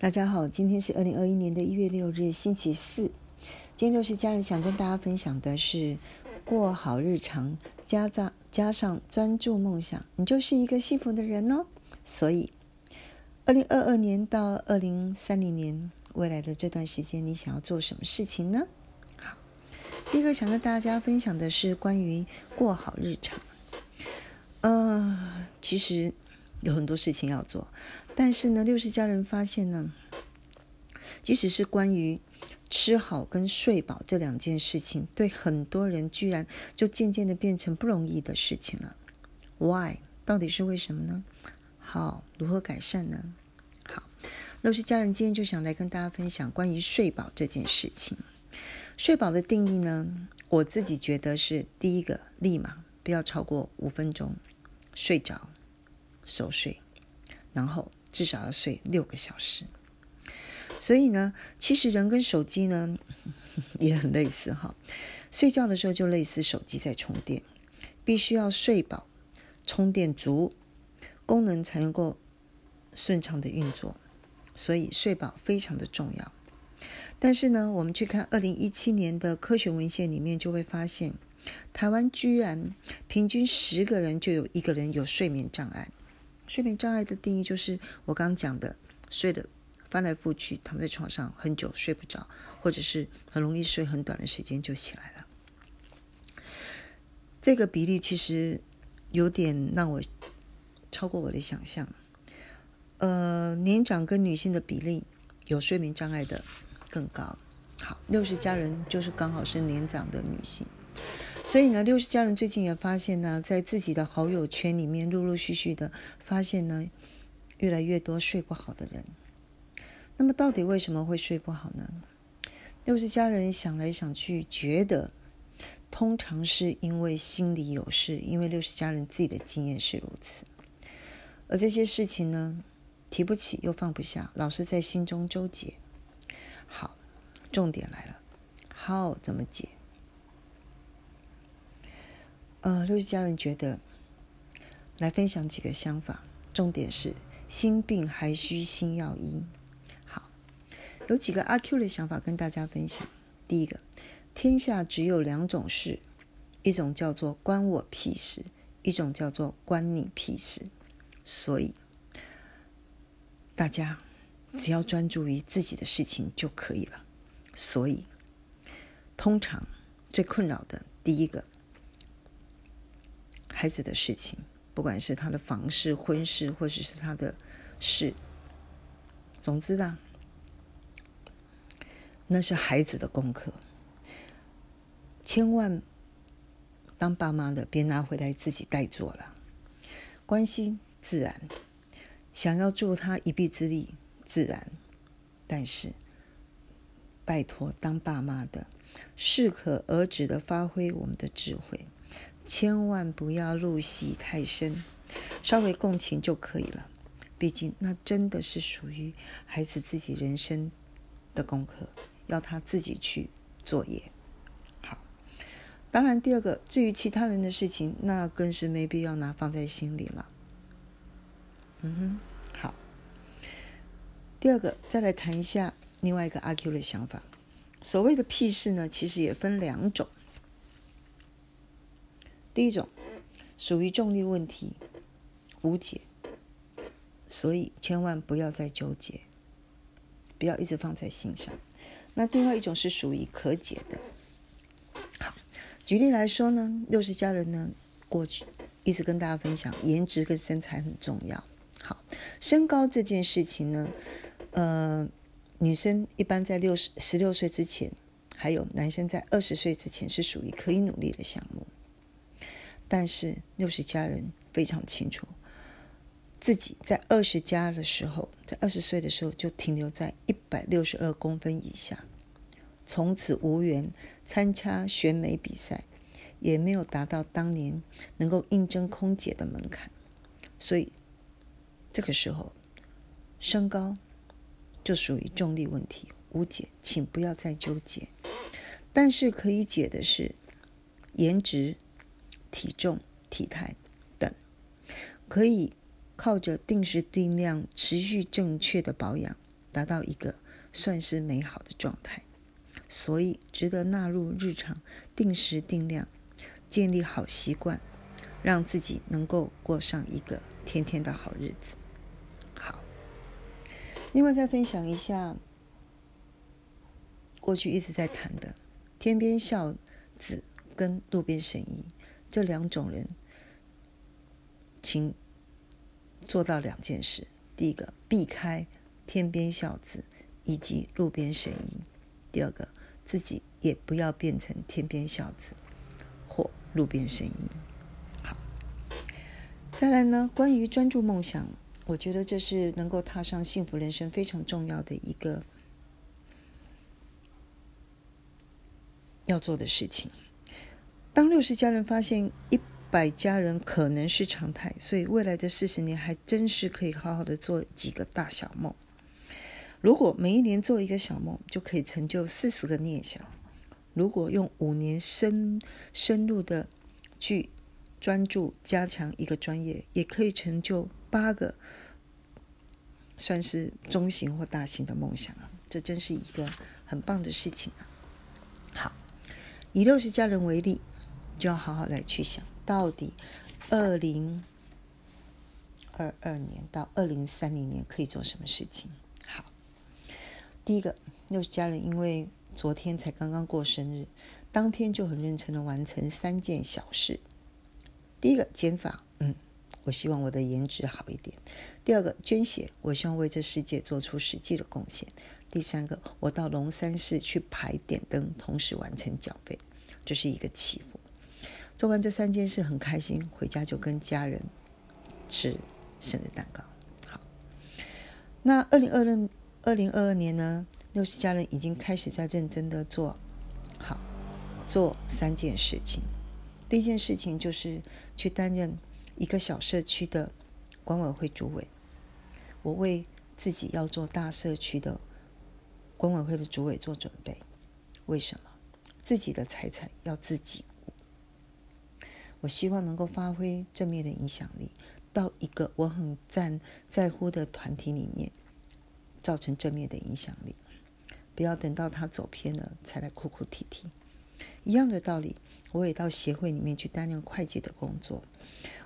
大家好，今天是二零二一年的一月六日，星期四。今天六是家人想跟大家分享的是过好日常，加上加上专注梦想，你就是一个幸福的人哦。所以，二零二二年到二零三零年未来的这段时间，你想要做什么事情呢？好，第一个想跟大家分享的是关于过好日常。呃，其实有很多事情要做。但是呢，六十家人发现呢，即使是关于吃好跟睡饱这两件事情，对很多人居然就渐渐的变成不容易的事情了。Why？到底是为什么呢？好，如何改善呢？好，六十家人今天就想来跟大家分享关于睡饱这件事情。睡饱的定义呢，我自己觉得是第一个，立马不要超过五分钟睡着，熟睡，然后。至少要睡六个小时，所以呢，其实人跟手机呢 也很类似哈。睡觉的时候就类似手机在充电，必须要睡饱、充电足，功能才能够顺畅的运作。所以睡饱非常的重要。但是呢，我们去看二零一七年的科学文献里面，就会发现台湾居然平均十个人就有一个人有睡眠障碍。睡眠障碍的定义就是我刚刚讲的，睡的翻来覆去，躺在床上很久睡不着，或者是很容易睡很短的时间就起来了。这个比例其实有点让我超过我的想象。呃，年长跟女性的比例有睡眠障碍的更高。好，六十家人就是刚好是年长的女性。所以呢，六十家人最近也发现呢，在自己的好友圈里面，陆陆续续的发现呢，越来越多睡不好的人。那么，到底为什么会睡不好呢？六十家人想来想去，觉得通常是因为心里有事，因为六十家人自己的经验是如此。而这些事情呢，提不起又放不下，老是在心中纠结。好，重点来了，How 怎么解？呃，六十家人觉得来分享几个想法，重点是心病还需心药医。好，有几个阿 Q 的想法跟大家分享。第一个，天下只有两种事，一种叫做关我屁事，一种叫做关你屁事。所以大家只要专注于自己的事情就可以了。所以通常最困扰的第一个。孩子的事情，不管是他的房事、婚事，或者是他的事，总之呢，那是孩子的功课。千万当爸妈的别拿回来自己代做了。关心自然，想要助他一臂之力自然，但是拜托当爸妈的适可而止的发挥我们的智慧。千万不要入戏太深，稍微共情就可以了。毕竟那真的是属于孩子自己人生的功课，要他自己去作业。好，当然第二个，至于其他人的事情，那更是没必要拿放在心里了。嗯哼，好。第二个，再来谈一下另外一个阿 Q 的想法。所谓的屁事呢，其实也分两种。第一种属于重力问题，无解，所以千万不要再纠结，不要一直放在心上。那另外一种是属于可解的。好，举例来说呢，六十家人呢，过去一直跟大家分享，颜值跟身材很重要。好，身高这件事情呢，呃，女生一般在六十十六岁之前，还有男生在二十岁之前是属于可以努力的项目。但是六十家人非常清楚，自己在二十加的时候，在二十岁的时候就停留在一百六十二公分以下，从此无缘参加选美比赛，也没有达到当年能够应征空姐的门槛，所以这个时候身高就属于重力问题，无解，请不要再纠结。但是可以解的是颜值。体重、体态等，可以靠着定时定量、持续正确的保养，达到一个算是美好的状态，所以值得纳入日常，定时定量，建立好习惯，让自己能够过上一个天天的好日子。好，另外再分享一下，过去一直在谈的天边孝子跟路边神医。这两种人，请做到两件事：第一个，避开。天边孝子以及路边神医，第二个自己也不要变成天边孝子或路边神医。好，再来呢，关于专注梦想，我觉得这是能够踏上幸福人生非常重要的一个要做的事情。当六十家人发现一百家人可能是常态，所以未来的四十年还真是可以好好的做几个大小梦。如果每一年做一个小梦，就可以成就四十个念想；如果用五年深深入的去专注加强一个专业，也可以成就八个算是中型或大型的梦想啊！这真是一个很棒的事情啊！好，以六十家人为例，就要好好来去想，到底二零二二年到二零三零年可以做什么事情。好第一个，六十家人因为昨天才刚刚过生日，当天就很认真的完成三件小事。第一个，减法，嗯，我希望我的颜值好一点。第二个，捐血，我希望为这世界做出实际的贡献。第三个，我到龙山寺去排点灯，同时完成缴费，这是一个祈福。做完这三件事很开心，回家就跟家人吃生日蛋糕。好，那二零二零。二零二二年呢，六十家人已经开始在认真的做，好做三件事情。第一件事情就是去担任一个小社区的管委会主委。我为自己要做大社区的管委会的主委做准备。为什么？自己的财产要自己。我希望能够发挥正面的影响力，到一个我很赞在乎的团体里面。造成正面的影响力，不要等到他走偏了才来哭哭啼啼。一样的道理，我也到协会里面去担任会计的工作。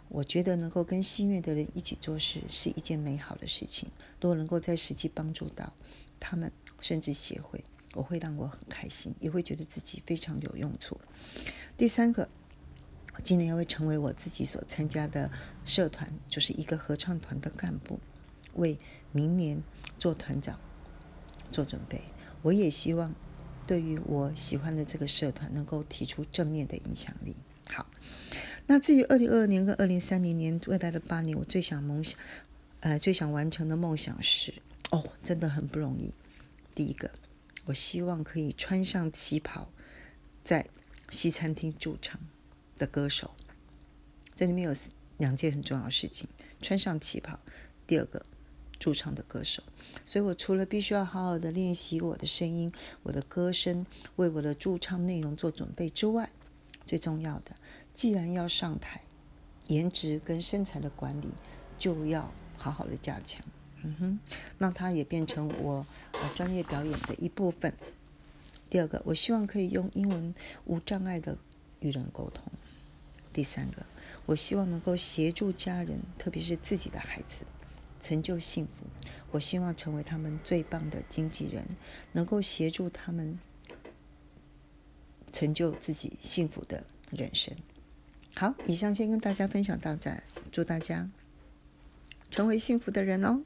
我觉得能够跟心愿的人一起做事是一件美好的事情。如果能够在实际帮助到他们，甚至协会，我会让我很开心，也会觉得自己非常有用处。第三个，今年要会成为我自己所参加的社团，就是一个合唱团的干部，为明年。做团长，做准备。我也希望，对于我喜欢的这个社团，能够提出正面的影响力。好，那至于二零二二年跟二零三零年未来的八年，我最想梦想，呃，最想完成的梦想是，哦，真的很不容易。第一个，我希望可以穿上旗袍，在西餐厅驻唱的歌手。这里面有两件很重要的事情：穿上旗袍。第二个。驻唱的歌手，所以我除了必须要好好的练习我的声音、我的歌声，为我的驻唱内容做准备之外，最重要的，既然要上台，颜值跟身材的管理就要好好的加强。嗯哼，让它也变成我呃专业表演的一部分。第二个，我希望可以用英文无障碍的与人沟通。第三个，我希望能够协助家人，特别是自己的孩子。成就幸福，我希望成为他们最棒的经纪人，能够协助他们成就自己幸福的人生。好，以上先跟大家分享到这，祝大家成为幸福的人哦。